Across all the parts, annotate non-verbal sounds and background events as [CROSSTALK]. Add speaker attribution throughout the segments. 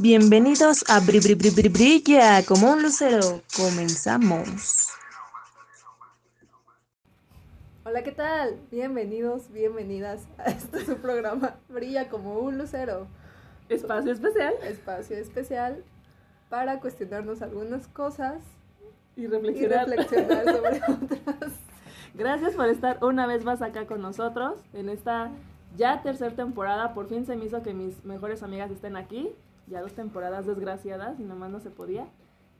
Speaker 1: Bienvenidos a Bri Bri Bri Bri Brilla como un lucero. Comenzamos.
Speaker 2: Hola, ¿qué tal? Bienvenidos, bienvenidas a este su programa Brilla como un lucero.
Speaker 3: Espacio especial.
Speaker 2: Espacio especial para cuestionarnos algunas cosas
Speaker 3: Y
Speaker 2: y
Speaker 3: reflexionar.
Speaker 2: reflexionar sobre [LAUGHS] otras.
Speaker 3: Gracias por estar una vez más acá con nosotros en esta ya tercera temporada. Por fin se me hizo que mis mejores amigas estén aquí. Ya dos temporadas desgraciadas y nomás no se podía.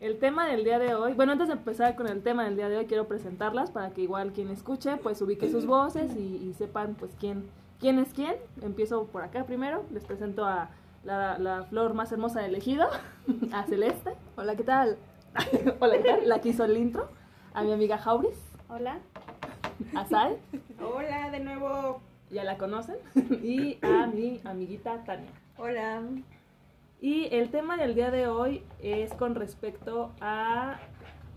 Speaker 3: El tema del día de hoy, bueno, antes de empezar con el tema del día de hoy, quiero presentarlas para que igual quien escuche, pues ubique sus voces y, y sepan, pues, quién, quién es quién. Empiezo por acá primero. Les presento a la, la flor más hermosa del ejido, [LAUGHS] a Celeste.
Speaker 2: Hola, ¿qué tal? [LAUGHS]
Speaker 3: Hola, ¿qué tal? La que hizo el intro. A mi amiga Jauris.
Speaker 4: Hola.
Speaker 3: A Sal.
Speaker 4: Hola de nuevo.
Speaker 3: ya la conocen, y a mi amiguita Tania.
Speaker 2: Hola.
Speaker 3: Y el tema del día de hoy es con respecto a,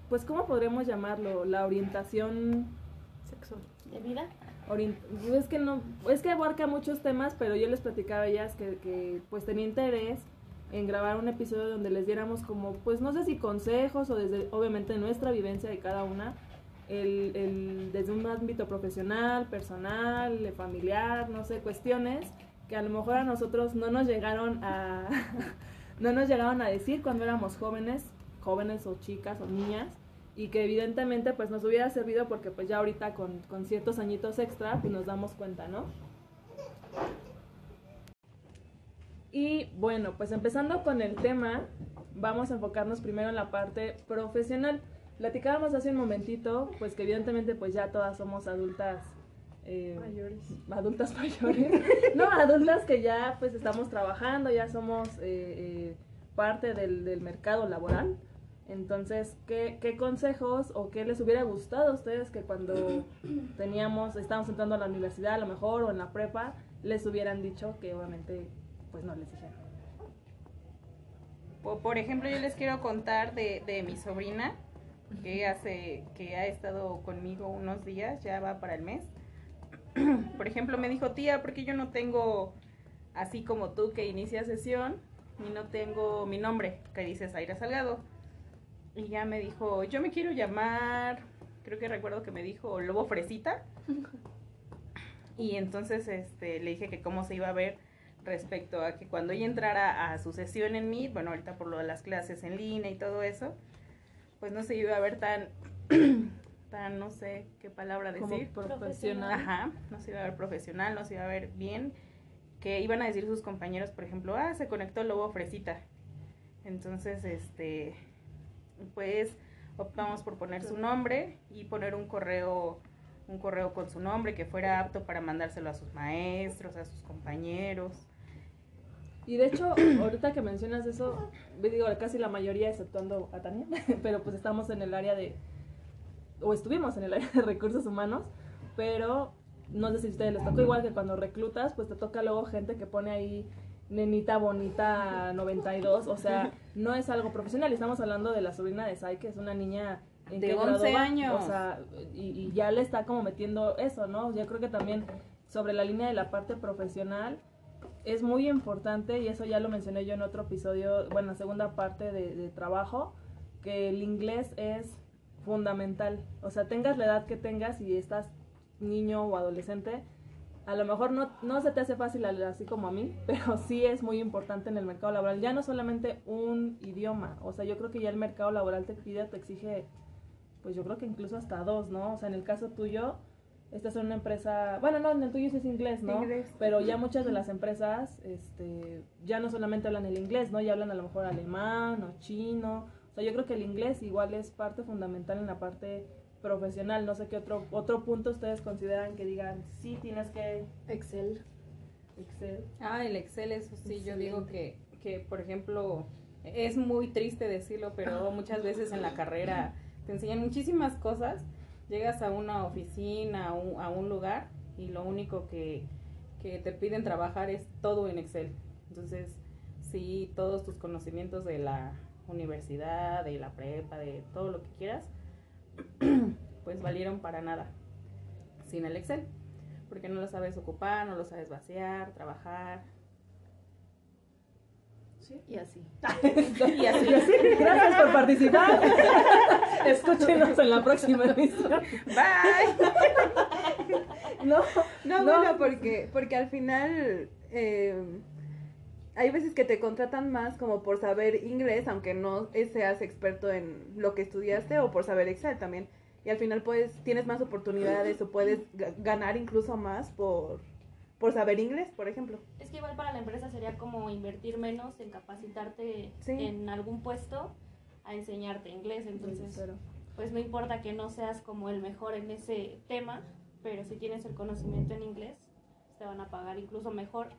Speaker 3: pues, ¿cómo podríamos llamarlo? La orientación
Speaker 2: Sexo.
Speaker 4: ¿De vida?
Speaker 3: orient- es que no, es que abarca muchos temas, pero yo les platicaba a ellas que, que, pues tenía interés en grabar un episodio donde les diéramos como, pues no sé si consejos o desde, obviamente, nuestra vivencia de cada una, el, el- desde un ámbito profesional, personal, familiar, no sé, cuestiones que a lo mejor a nosotros no nos llegaron a, [LAUGHS] no nos llegaron a decir cuando éramos jóvenes, jóvenes o chicas o niñas, y que evidentemente pues nos hubiera servido porque pues ya ahorita con, con ciertos añitos extra pues nos damos cuenta, ¿no? Y bueno, pues empezando con el tema, vamos a enfocarnos primero en la parte profesional. Platicábamos hace un momentito, pues que evidentemente pues ya todas somos adultas. Eh,
Speaker 2: Mayores.
Speaker 3: adultas [LAUGHS] mayores, no, adultas que ya pues estamos trabajando, ya somos eh, eh, parte del, del mercado laboral. Entonces, ¿qué, ¿qué consejos o qué les hubiera gustado a ustedes que cuando [COUGHS] teníamos, estábamos entrando a la universidad a lo mejor o en la prepa, les hubieran dicho que obviamente pues no les dijeron?
Speaker 4: Po- Por ejemplo, yo les quiero contar de, de mi sobrina que hace que ha estado conmigo unos días, ya va para el mes. [CLEARS THROAT] Por ejemplo, me dijo, "Tía, porque yo no tengo así como tú que inicia sesión y no tengo mi nombre, que dice Zaira Salgado?" Y ya me dijo, "Yo me quiero llamar, creo que recuerdo que me dijo Lobo Fresita." [LAUGHS] Y entonces este le dije que cómo se iba a ver respecto a que cuando ella entrara a su sesión en Meet, bueno, ahorita por lo de las clases en línea y todo eso, pues no se iba a ver tan, [CLEARS THROAT] no sé qué palabra
Speaker 3: Como
Speaker 4: decir.
Speaker 3: profesional.
Speaker 4: Ajá, no se iba a ver profesional, no se iba a ver bien, que iban a decir sus compañeros, por ejemplo, ah, se conectó Lobo Fresita. Entonces, este, pues optamos por poner su nombre y poner un correo un correo con su nombre que fuera apto para mandárselo a sus maestros, a sus compañeros.
Speaker 3: Y de hecho, [COUGHS] ahorita que mencionas eso, digo, casi la mayoría, exceptuando a Tania, [LAUGHS] pero pues estamos en el área de, o estuvimos en el área de recursos humanos, pero no sé si a ustedes les tocó igual que cuando reclutas, pues te toca luego gente que pone ahí nenita bonita 92, o sea, [LAUGHS] no es algo profesional, estamos hablando de la sobrina de Sai, que es una niña ¿en
Speaker 4: De
Speaker 3: qué grado
Speaker 4: 11
Speaker 3: va?
Speaker 4: años.
Speaker 3: O sea, y, y ya le está como metiendo eso, ¿no? Yo creo que también sobre la línea de la parte profesional, es muy importante, y eso ya lo mencioné yo en otro episodio, bueno, segunda parte de, de trabajo, que el inglés es fundamental. O sea, tengas la edad que tengas y estás niño o adolescente, a lo mejor no, no se te hace fácil así como a mí, [LAUGHS] pero sí es muy importante en el mercado laboral. Ya no solamente un idioma, o sea, yo creo que ya el mercado laboral te pide, te exige, pues yo creo que incluso hasta dos, ¿no? O sea, en el caso tuyo, estás en una empresa, bueno, no, en el tuyo sí es inglés, ¿no?
Speaker 4: Inglés.
Speaker 3: Pero ya muchas de las empresas, este, ya no solamente hablan el inglés, ¿no? Ya hablan a lo mejor alemán o chino. Sea, yo creo que el inglés igual es parte fundamental en la parte profesional. No sé qué otro, otro punto ustedes consideran que digan, sí tienes que
Speaker 2: Excel.
Speaker 3: Excel.
Speaker 4: Ah, el Excel, eso sí, yo digo que, que, por ejemplo, es muy triste decirlo, pero [LAUGHS] muchas veces en la carrera te enseñan muchísimas cosas. Llegas a una oficina, a un, a un lugar, y lo único que, que te piden trabajar es todo en Excel. Entonces, sí, todos tus conocimientos de la universidad, de la prepa, de todo lo que quieras, [CLEARS THROAT] pues valieron para nada sin el Excel porque no lo sabes ocupar, no lo sabes vaciar, trabajar. [LAUGHS]
Speaker 2: Y así.
Speaker 3: y así. Gracias por participar. [LAUGHS] Escúchenos en la próxima emisión.
Speaker 4: Bye.
Speaker 2: No, no, bueno, porque, porque al final eh, hay veces que te contratan más como por saber inglés, aunque no seas experto en lo que estudiaste, o por saber Excel también. Y al final pues tienes más oportunidades o puedes ga- ganar incluso más por, por saber inglés, por ejemplo.
Speaker 5: Es que igual para la empresa sería como invertir menos en capacitarte
Speaker 2: Sí.
Speaker 5: en algún puesto a enseñarte inglés. Entonces,
Speaker 3: Pero-
Speaker 5: pues no importa que no seas como el mejor en ese tema, pero si tienes el conocimiento en inglés, te van a pagar incluso mejor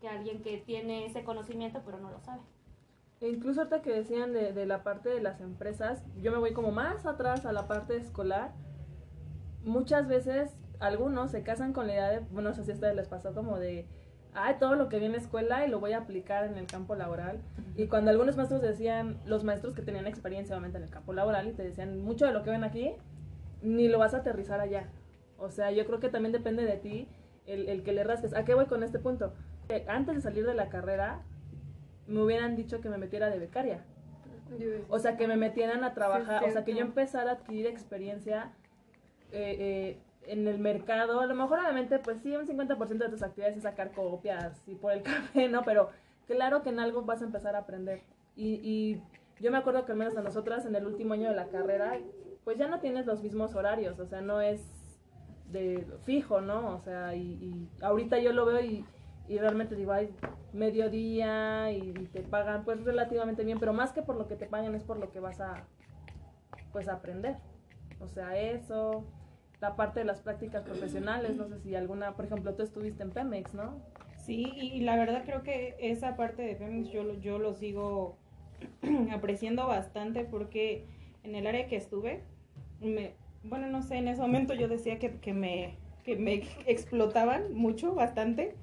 Speaker 5: que alguien que tiene ese conocimiento pero no lo sabe.
Speaker 3: E incluso ahorita que decían de, de la parte de las empresas, yo me voy como más atrás a la parte escolar. Muchas veces algunos se casan con la idea de, bueno, no sé si a les pasó como de, ay, todo lo que vi en la escuela y lo voy a aplicar en el campo laboral. Y cuando algunos maestros decían, los maestros que tenían experiencia obviamente en el campo laboral y te decían, mucho de lo que ven aquí, ni lo vas a aterrizar allá. O sea, yo creo que también depende de ti el, el que le rasques. ¿A qué voy con este punto? Antes de salir de la carrera, me hubieran dicho que me metiera de becaria. O sea, que me metieran a trabajar,
Speaker 2: Sí,
Speaker 3: o sea, que yo empezara a adquirir experiencia eh, eh, en el mercado. A lo mejor, obviamente, pues sí, un 50% de tus actividades es sacar copias y por el [LAUGHS] café, ¿no? Pero claro que en algo vas a empezar a aprender. Y, y yo me acuerdo que al menos a nosotras en el último año de la carrera, pues ya no tienes los mismos horarios, o sea, no es de fijo, ¿no? O sea, y, y ahorita yo lo veo y, y realmente digo, ay, mediodía y, y te pagan pues relativamente bien, pero más que por lo que te pagan es por lo que vas a pues aprender. O sea, eso, la parte de las prácticas profesionales, no sé si alguna, por ejemplo, tú estuviste en Pemex, ¿no?
Speaker 4: Sí, y la verdad creo que esa parte de Femex yo, yo lo sigo [CLEARS THROAT] apreciando bastante porque en el área que estuve, me, bueno, no sé, en ese momento yo decía que, que me, que me [LAUGHS] explotaban mucho, bastante,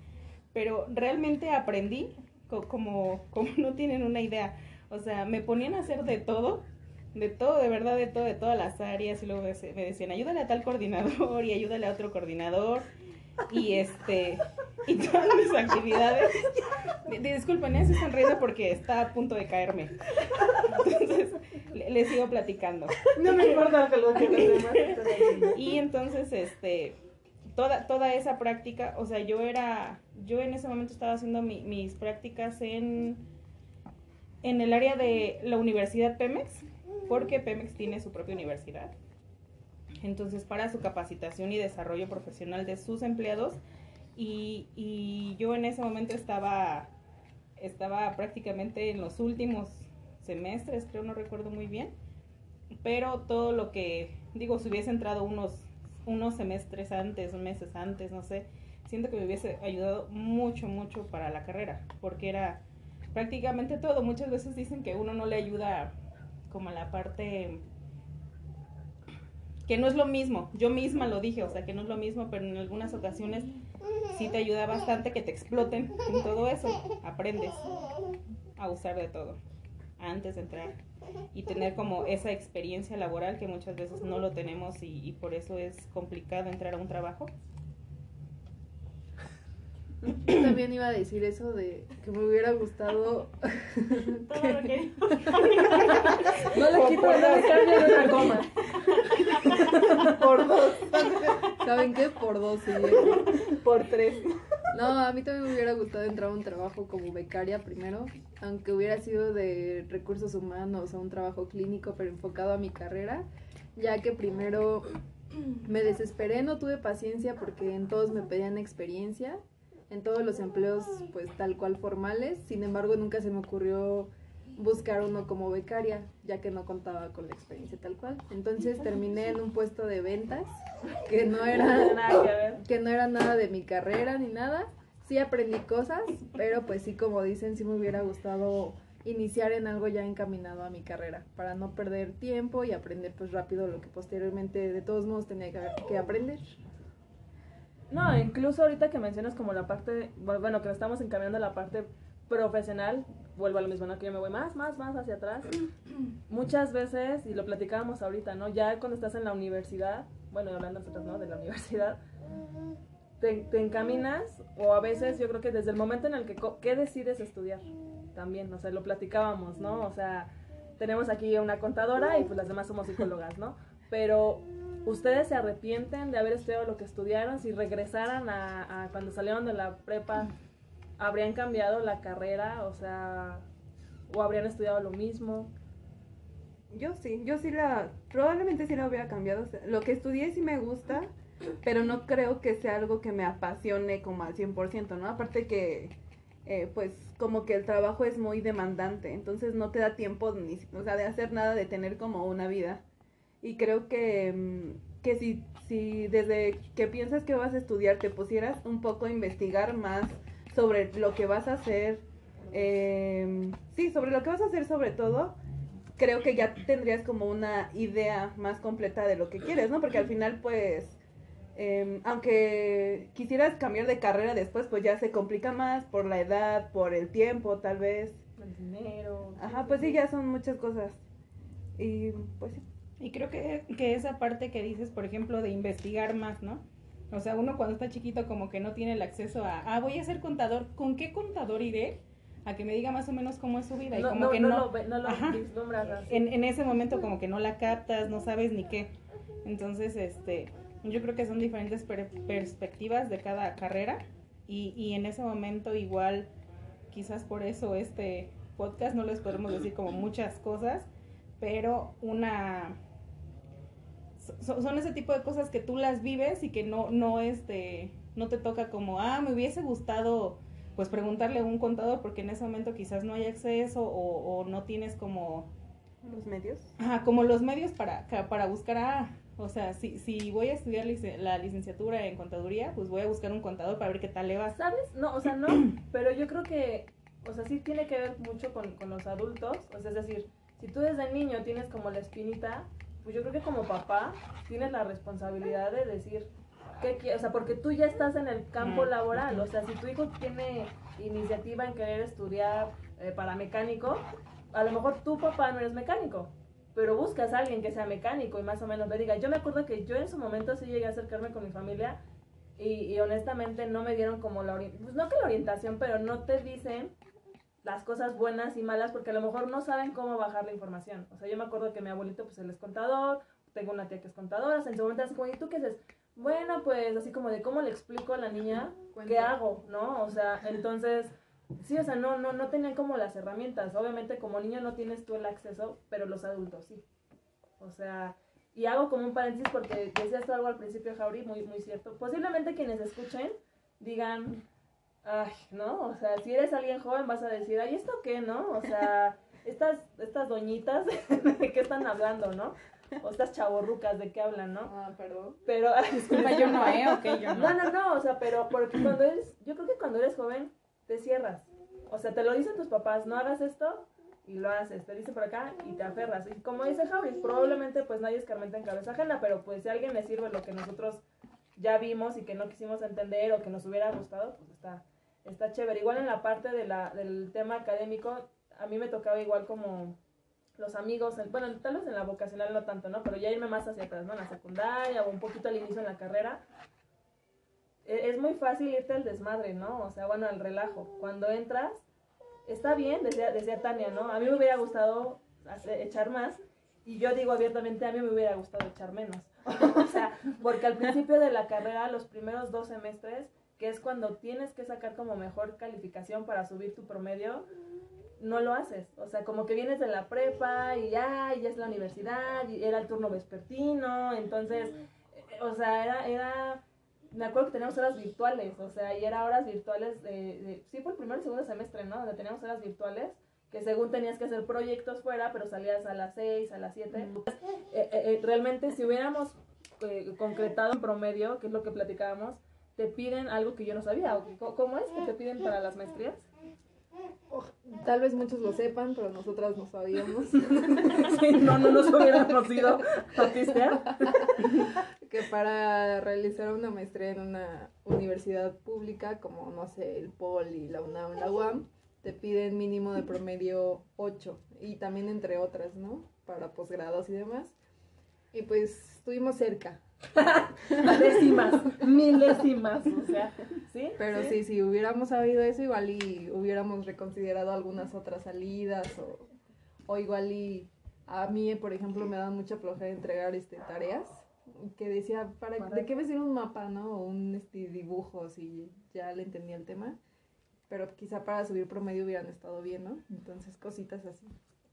Speaker 4: pero realmente aprendí co- como, como no tienen una idea. O sea, me ponían a hacer de todo, de todo, de verdad, de todo, de todas las áreas, y luego me decían, ayúdale a tal coordinador y ayúdale a otro coordinador. Y este, y todas mis actividades. Di- di- Disculpen, ¿eh? se están riendo porque está a punto de caerme. Entonces, le- les sigo platicando.
Speaker 3: No me importa que lo que los demás.
Speaker 4: Y entonces, este, toda, toda esa práctica, o sea, yo era, yo en ese momento estaba haciendo mi- mis prácticas en, en el área de la Universidad Pemex, porque Pemex tiene su propia universidad. Entonces, para su capacitación y desarrollo profesional de sus empleados, y, y yo en ese momento estaba, estaba prácticamente en los últimos semestres, creo, no recuerdo muy bien pero todo lo que digo si hubiese entrado unos unos semestres antes meses antes no sé. Siento que me hubiese ayudado mucho mucho para la carrera porque era prácticamente todo. Muchas veces dicen que uno no le ayuda como a la parte que no es lo mismo. Yo misma lo dije o sea que no es lo mismo pero en algunas ocasiones sí te ayuda bastante que te exploten en todo eso. Aprendes a usar de todo antes de entrar y tener como esa experiencia laboral que muchas veces no lo tenemos y, y por eso es complicado entrar a un trabajo.
Speaker 2: Yo también iba a decir eso de que me hubiera gustado. [LAUGHS]
Speaker 5: Todo lo que
Speaker 3: No le quito,
Speaker 4: por
Speaker 3: no le
Speaker 4: dos.
Speaker 3: cambio de una coma.
Speaker 2: Por dos. ¿Saben qué? Por dos, sí.
Speaker 4: Por tres.
Speaker 2: No, a mí también me hubiera gustado entrar a un trabajo como becaria primero, aunque hubiera sido de recursos humanos o un trabajo clínico, pero enfocado a mi carrera, ya que primero me desesperé, no tuve paciencia porque en todos me pedían experiencia, en todos los empleos pues tal cual formales, sin embargo nunca se me ocurrió buscar uno como becaria, ya que no contaba con la experiencia tal cual. Entonces terminé en un puesto de ventas [LAUGHS] que no era
Speaker 3: nada que ver.
Speaker 2: que no era nada de mi carrera ni nada. Sí aprendí cosas, pero pues sí, como dicen, sí me hubiera gustado iniciar en algo ya encaminado a mi carrera, para no perder tiempo y aprender pues rápido lo que posteriormente de todos modos tenía que, que aprender.
Speaker 3: No, incluso ahorita que mencionas como la parte, bueno, que estamos encaminando a la parte profesional, vuelvo a lo mismo, ¿no? Que yo me voy más, más, más hacia atrás. Muchas veces, y lo platicábamos ahorita, ¿no? Ya cuando estás en la universidad, bueno, hablando nosotros, ¿no? De la universidad, te, te encaminas o a veces yo creo que desde el momento en el que ¿qué decides estudiar también, o sea, lo platicábamos, ¿no? O sea, tenemos aquí una contadora y pues las demás somos psicólogas, ¿no? Pero ustedes se arrepienten de haber estudiado lo que estudiaron, si regresaran a, a cuando salieron de la prepa, habrían cambiado la carrera, o sea, o habrían estudiado lo mismo.
Speaker 2: Yo sí, yo sí la, probablemente sí la hubiera cambiado. lo que estudié sí me gusta, pero no creo que sea algo que me apasione como al 100%, ¿no? Aparte que, eh, pues, como que el trabajo es muy demandante, entonces no te da tiempo ni, o sea, de hacer nada, de tener como una vida. Y creo que, mm, que si, si desde que piensas que vas a estudiar te pusieras un poco a investigar más sobre lo que vas a hacer, eh, sí, sobre lo que vas a hacer sobre todo, creo que ya tendrías como una idea más completa de lo que quieres, ¿no? Porque al final, pues, eh, aunque quisieras cambiar de carrera después, pues ya se complica más por la edad, por el tiempo, tal vez.
Speaker 3: El dinero.
Speaker 2: Ajá, pues sí, ya son muchas cosas. Y pues sí.
Speaker 4: Y creo que, que esa parte que dices, por ejemplo, de investigar más, ¿no? O sea, uno cuando está chiquito como que no tiene el acceso a, ah, voy a ser contador, ¿con qué contador iré? A que me diga más o menos cómo es su vida. Y
Speaker 3: No,
Speaker 4: como
Speaker 3: no,
Speaker 4: que
Speaker 3: no
Speaker 4: no,
Speaker 3: lo, ve- no lo
Speaker 4: Ajá.
Speaker 3: vislumbras
Speaker 4: en, en ese momento como que no la captas, no sabes ni qué. Entonces, este, yo creo que son diferentes per- perspectivas de cada carrera y, y en ese momento igual, quizás por eso este podcast no les podemos decir como muchas cosas, pero una... so- son ese tipo de cosas que tú las vives y que no, no, este, no te toca como, ah, me hubiese gustado pues preguntarle a un contador porque en ese momento quizás no hay acceso o, o no tienes como
Speaker 2: Los medios.
Speaker 4: Ajá, como los medios para, para buscar a, o sea, si, si voy a estudiar lic- la licenciatura en contaduría, pues voy a buscar un contador para ver qué tal le va.
Speaker 3: ¿Sabes? No, o sea, no, [CLEARS THROAT] pero yo creo que, o sea, sí tiene que ver mucho con, con los adultos, o sea, es decir, si tú desde niño tienes como la espinita, pues yo creo que como papá tienes la responsabilidad de decir, ¿qué quie- O sea, porque tú ya estás en el campo laboral, o sea, si tu hijo tiene iniciativa en querer estudiar eh, para mecánico, a lo mejor tu papá no eres mecánico, pero buscas a alguien que sea mecánico y más o menos le diga, yo me acuerdo que yo en su momento sí llegué a acercarme con mi familia y, y honestamente no me dieron como la orientación, pues no que la orientación, pero no te dicen las cosas buenas y malas porque a lo mejor no saben cómo bajar la información. O sea, yo me acuerdo que mi abuelito pues él es contador, tengo una tía que es contadora, o sea, en su momento así como, ¿y tú qué haces? Bueno, pues así como de cómo le explico a la niña qué hago, ¿no? O sea, entonces, sí, o sea, no, no, no tenían como las herramientas. Obviamente como niño no tienes tú el acceso, pero los adultos sí. O sea, y hago como un paréntesis porque decías algo al principio, Jauri, muy, muy cierto. Posiblemente quienes escuchen digan, ay, ¿no? O sea, si eres alguien joven vas a decir, ay, ¿esto qué, no? O sea, [LAUGHS] estas, estas doñitas, [LAUGHS] ¿de qué están hablando, no? O estas chavorrucas, ¿de qué hablan, no?
Speaker 2: Ah, perdón.
Speaker 3: Pero, [LAUGHS]
Speaker 4: Disculpa, yo no, ¿eh? Ok, yo
Speaker 3: no,
Speaker 4: no.
Speaker 3: no, no, o sea, pero porque cuando eres, yo creo que cuando eres joven te cierras. O sea, te lo dicen tus papás, no hagas esto y lo haces. Te dicen por acá y te aferras. Y como dice Jauri, probablemente pues nadie escarmenta en cabeza ajena, pero pues si a alguien le sirve lo que nosotros ya vimos y que no quisimos entender o que nos hubiera gustado, pues está, está chévere. Igual en la parte de la, del tema académico, a mí me tocaba igual como los amigos, bueno, tal vez en la vocacional no tanto, ¿no? Pero ya irme más hacia atrás, ¿no? En la secundaria o un poquito al inicio en la carrera. E- Es muy fácil irte al desmadre, ¿no? O sea, bueno, al relajo. Cuando entras, está bien, decía, decía Tania, ¿no? A mí me hubiera gustado echar más y yo digo abiertamente, a mí me hubiera gustado echar menos. [LAUGHS] o sea, porque al principio de la carrera, los primeros dos semestres, que es cuando tienes que sacar como mejor calificación para subir tu promedio, no lo haces. O sea, como que vienes de la prepa y ya, y ya es la universidad, y era el turno vespertino, entonces, eh, o sea, era, era, me acuerdo que teníamos horas virtuales, o sea, y era horas virtuales de, de- sí fue el primer y segundo semestre, ¿no? Donde teníamos horas virtuales, que según tenías que hacer proyectos fuera, pero salías a las 6, a las 7. Eh, eh, eh, realmente, si hubiéramos eh, concretado en promedio, que es lo que platicábamos, te piden algo que yo no sabía. ¿Cómo- ¿Cómo es que te piden para las maestrías?
Speaker 2: Tal vez muchos lo sepan, pero nosotras no sabíamos [LAUGHS]
Speaker 3: Sí, no, no nos hubiéramos ido a pistear.
Speaker 2: que para realizar una maestría en una universidad pública, como no sé, el POL la UNAM, la UAM, te piden mínimo de promedio 8 y también entre otras, ¿no? Para posgrados y demás. Y pues estuvimos cerca, [LAUGHS]
Speaker 3: décimas, milésimas, o sea, ¿sí?
Speaker 2: Pero sí, si hubiéramos sabido eso, igual y hubiéramos reconsiderado algunas otras salidas o, o igual y a mí, por ejemplo, me da mucha flojera entregar este tareas que decía, ¿para, ¿de qué me sirve un mapa, no? O un este, dibujo, si ya le entendía el tema. Pero quizá para subir promedio hubieran estado bien, ¿no? Entonces, cositas así.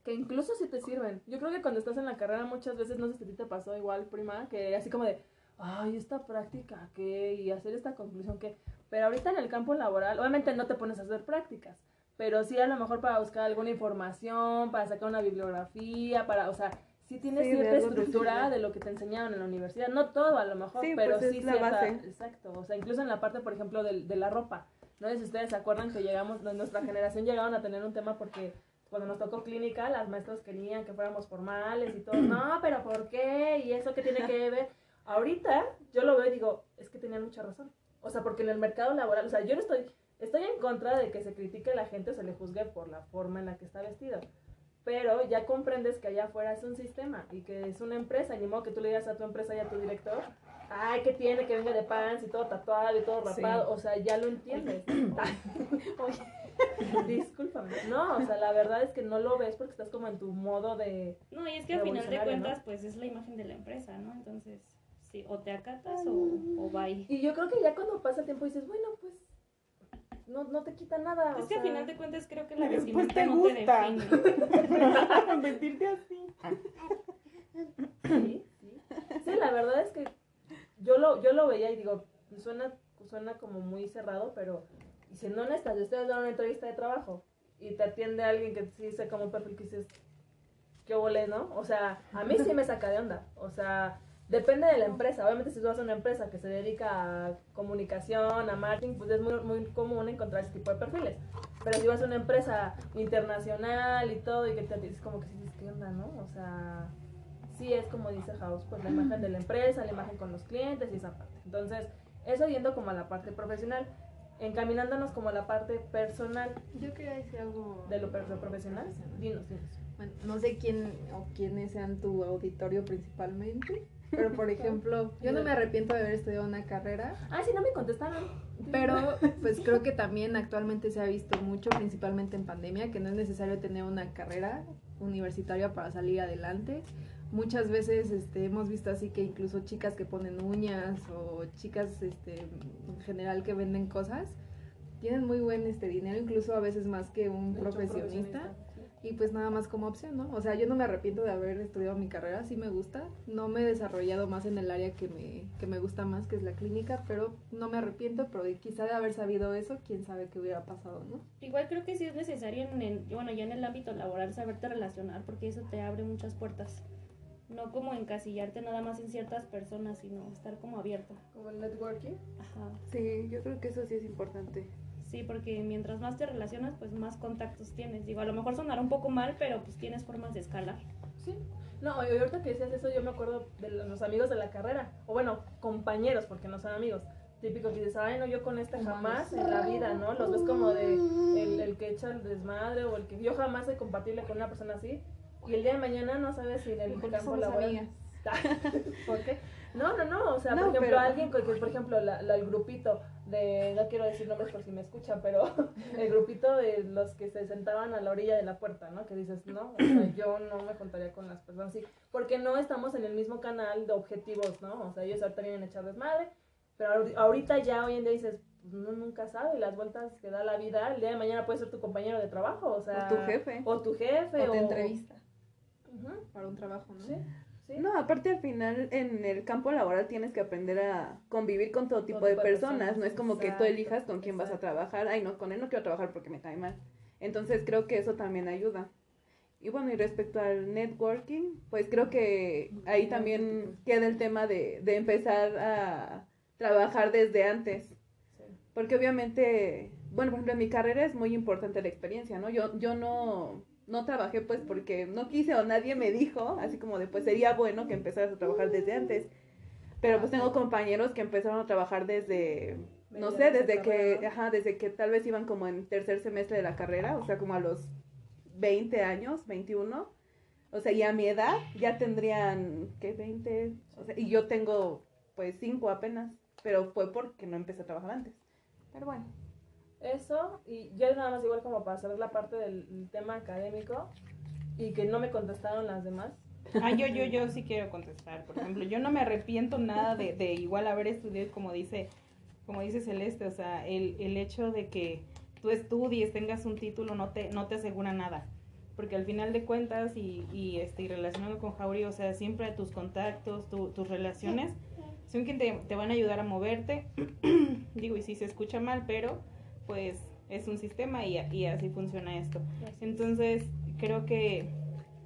Speaker 3: Que incluso si te sirven. Yo creo que cuando estás en la carrera muchas veces, no sé si a ti te pasó igual, prima, que así como de, ay, esta práctica, ¿qué? Y hacer esta conclusión, ¿qué? Pero ahorita en el campo laboral, obviamente no te pones a hacer prácticas, pero sí a lo mejor para buscar alguna información, para sacar una bibliografía, para, o sea, sí tienes
Speaker 6: Sí, de
Speaker 3: cierta estructura de lo que te enseñaron en la universidad. No todo a lo mejor,
Speaker 6: Sí,
Speaker 3: pero
Speaker 6: pues,
Speaker 3: sí
Speaker 6: es la
Speaker 3: cierta,
Speaker 6: base.
Speaker 3: exacto. O sea, incluso en la parte, por ejemplo, del- de, la ropa. No sé si ustedes se acuerdan que llegamos, nuestra generación llegaron a tener un tema porque cuando nos tocó clínica, las maestras querían que fuéramos formales y todo. No, pero ¿por qué? ¿Y eso qué tiene que ver? Ahorita yo lo veo y digo, es que tenían mucha razón. O sea, porque en el mercado laboral, o sea, yo no estoy, estoy en contra de que se critique a la gente o se le juzgue por la forma en la que está vestido. Pero ya comprendes que allá afuera es un sistema y que es una empresa. Y ni modo que tú le digas a tu empresa y a tu director, ay, que tiene que venga de pants y todo tatuado y todo
Speaker 2: Sí.
Speaker 3: rapado. O sea, ya lo entiendes. [CLEARS THROAT] Oye, [LAUGHS] discúlpame. No, o sea, la verdad es que no lo ves porque estás como en tu modo de...
Speaker 5: No, y es que al final de cuentas,
Speaker 3: ¿no?
Speaker 5: pues es la imagen de la empresa, ¿no? Entonces, sí, o te acatas o, o bye.
Speaker 3: Y yo creo que ya cuando pasa el tiempo dices, bueno, pues no, no te quita nada.
Speaker 5: Es
Speaker 3: o
Speaker 5: que al final de cuentas creo que la vestimenta
Speaker 6: te
Speaker 5: no
Speaker 6: gusta.
Speaker 5: te define. [LAUGHS]
Speaker 6: Vestirte así.
Speaker 3: Sí, sí. Sí, la verdad es que yo lo, yo lo veía y digo, suena, suena como muy cerrado, pero y siendo honesta, si ustedes dan una entrevista de trabajo y te atiende alguien que sí dice como perfil que dices, qué volé, ¿no? O sea, a mí sí me saca de onda. O sea, depende de la empresa. Obviamente si tú vas a una empresa que se dedica a comunicación, a marketing, pues es muy, muy común encontrar ese tipo de perfiles. Pero si vas a una empresa internacional y todo y que te dices como que sí ¿qué onda, no? O sea, sí es como dice House, pues la imagen de la empresa, la imagen con los clientes y esa parte. Entonces, eso yendo como a la parte profesional, encaminándonos como a la parte personal
Speaker 2: Yo quería decir algo
Speaker 3: de lo, profesional. Dinos, dinos.
Speaker 2: Bueno, no sé quién o quiénes sean tu auditorio principalmente, pero por [LAUGHS] ejemplo, yo no me arrepiento de haber estudiado una carrera,
Speaker 3: Ah, sí, no me contestaron.
Speaker 2: pero [LAUGHS] pues creo que también actualmente se ha visto mucho, principalmente en pandemia, que no es necesario tener una carrera universitaria para salir adelante. Muchas veces este, hemos visto así que incluso chicas que ponen uñas o chicas este, en general que venden cosas, tienen muy buen este, dinero, incluso a veces más que un profesionista. Y pues nada más como opción, ¿no? O sea, yo no me arrepiento de haber estudiado mi carrera, sí me gusta. No me he desarrollado más en el área que me, que me gusta más, que es la clínica, pero no me arrepiento, pero quizá de haber sabido eso, quién sabe qué hubiera pasado, ¿no?
Speaker 5: Igual creo que sí es necesario, en el, bueno, ya en el ámbito laboral, saberte relacionar, porque eso te abre muchas puertas. No como encasillarte nada más en ciertas personas, sino estar como abierta.
Speaker 2: Como el networking.
Speaker 5: Ajá.
Speaker 6: Sí, yo creo que eso sí es importante.
Speaker 5: Sí, porque mientras más te relacionas, pues más contactos tienes. Digo, a lo mejor sonará un poco mal, pero pues tienes formas de escalar.
Speaker 3: Sí. No, y ahorita que decías eso, yo me acuerdo de los amigos de la carrera. O bueno, compañeros, porque no son amigos. Típico que dices, ay, no, yo con este jamás en la vida, ¿no? Los ves como de el, el que echa el desmadre o el que yo jamás soy compatible con una persona así. Y el día de mañana no sabes si en el
Speaker 2: Porque
Speaker 3: campo
Speaker 2: somos
Speaker 3: laboral.
Speaker 2: amigas. [LAUGHS]
Speaker 3: ¿Por qué? No, no, no, o sea,
Speaker 6: No,
Speaker 3: por ejemplo,
Speaker 6: pero-
Speaker 3: alguien que, por ejemplo, la, la- el grupito de, no quiero decir nombres por si me escuchan, pero [LAUGHS] el grupito de los que se sentaban a la orilla de la puerta, ¿no? Que dices, no, o sea, [CLEARS THROAT] yo no me juntaría con las personas así, porque no estamos en el mismo canal de objetivos, ¿no? O sea, ellos ahorita vienen a echar desmadre, pero ahori- ahorita ya hoy en día dices, pues uno nunca sabe las vueltas que da la vida, el día de mañana puede ser tu compañero de trabajo, o sea,
Speaker 6: O tu jefe.
Speaker 3: o tu jefe,
Speaker 2: O te entrevista Para un trabajo, ¿no?
Speaker 3: sí, sí.
Speaker 6: No, aparte al final en el campo laboral tienes que aprender a convivir con todo tipo de personas. No es como que tú elijas con quién vas a trabajar. Ay, no, con él no quiero trabajar porque me cae mal. Entonces creo que eso también ayuda. Y bueno, y respecto al networking, pues creo que ahí también queda el tema de, de empezar a trabajar desde antes. Porque obviamente, bueno, por ejemplo, en mi carrera es muy importante la experiencia, ¿no? Yo, yo no, no trabajé pues porque no quise o nadie me dijo, así como de pues sería bueno que empezaras a trabajar desde antes. Pero pues tengo compañeros que empezaron a trabajar desde, no sé, desde que, ajá, desde que tal vez iban como en tercer semestre de la carrera, o sea, como a los 20 años, 21. O sea, y a mi edad ya tendrían, ¿qué? 20. O sea, y yo tengo pues cinco apenas, pero fue porque no empecé a trabajar antes. Pero bueno.
Speaker 3: Eso, y yo nada más igual como para saber la parte del tema académico y que no me contestaron las demás.
Speaker 4: Ah, yo, yo, yo sí quiero contestar. Por ejemplo, yo no me arrepiento nada de, de igual haber estudiado, como dice, como dice Celeste, o sea, el, el hecho de que tú estudies, tengas un título, no te, no te asegura nada. Porque al final de cuentas, y, y, este, y relacionado con Jauri, o sea, siempre tus contactos, tu, tus relaciones, son quien te, te van a ayudar a moverte. [CLEARS THROAT] Digo, y si se escucha mal, pero pues es un sistema y, y así funciona esto. Entonces, creo que,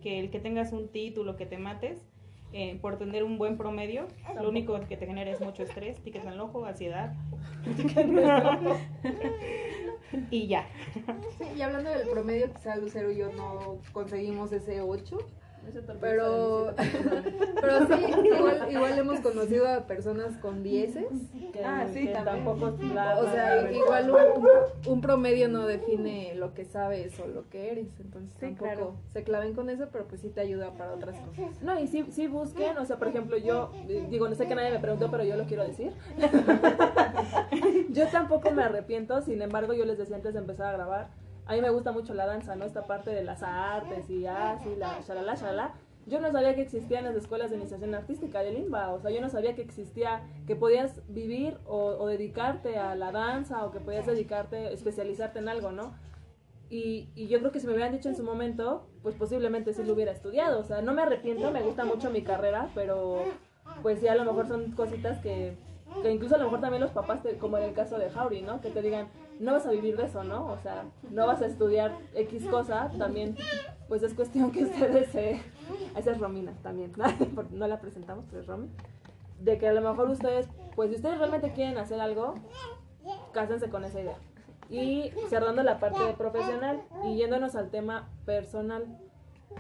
Speaker 4: que el que tengas un título, que te mates, eh, por tener un buen promedio, lo único que te genera es mucho estrés, tickets al ojo, ansiedad. [LAUGHS] y ya.
Speaker 2: Sí, y hablando del promedio, quizá Lucero y yo no conseguimos ese 8. Pero, [LAUGHS] pero sí, igual, igual hemos conocido a personas con dieces.
Speaker 3: Que-
Speaker 6: Ah, sí,
Speaker 3: que
Speaker 6: también.
Speaker 3: tampoco
Speaker 2: O sea,
Speaker 3: la-
Speaker 2: igual un, un promedio no define lo que sabes o lo que eres. Entonces
Speaker 6: Sí,
Speaker 2: tampoco
Speaker 6: claro.
Speaker 2: se claven con eso, pero pues sí te ayuda para otras cosas.
Speaker 3: No, y sí, sí busquen, o sea, por ejemplo, yo, eh, digo, no sé que nadie me preguntó, pero yo lo quiero decir. [LAUGHS] yo tampoco me arrepiento, sin embargo, yo les decía antes de empezar a grabar, a mí me gusta mucho la danza, ¿no? Esta parte de las artes y así, la shalala, shalala. Yo no sabía que existían las escuelas de iniciación artística de Limba, o sea, yo no sabía que existía, que podías vivir o, o dedicarte a la danza o que podías dedicarte, especializarte en algo, ¿no? Y, y yo creo que si me hubieran dicho en su momento, pues posiblemente sí lo hubiera estudiado. O sea, no me arrepiento, me gusta mucho mi carrera, pero pues sí, a lo mejor son cositas que, que incluso a lo mejor también los papás, te- como en el caso de Jauri, ¿no? Que te digan, no vas a vivir de eso, ¿no? O sea, no vas a estudiar X cosa, también pues es cuestión que ustedes se... Esa es Romina también, [LAUGHS] Por- no la presentamos, pero es Romy. De que a lo mejor ustedes, pues si ustedes realmente quieren hacer algo, cásense con esa idea. Y cerrando la parte de profesional y yéndonos al tema personal,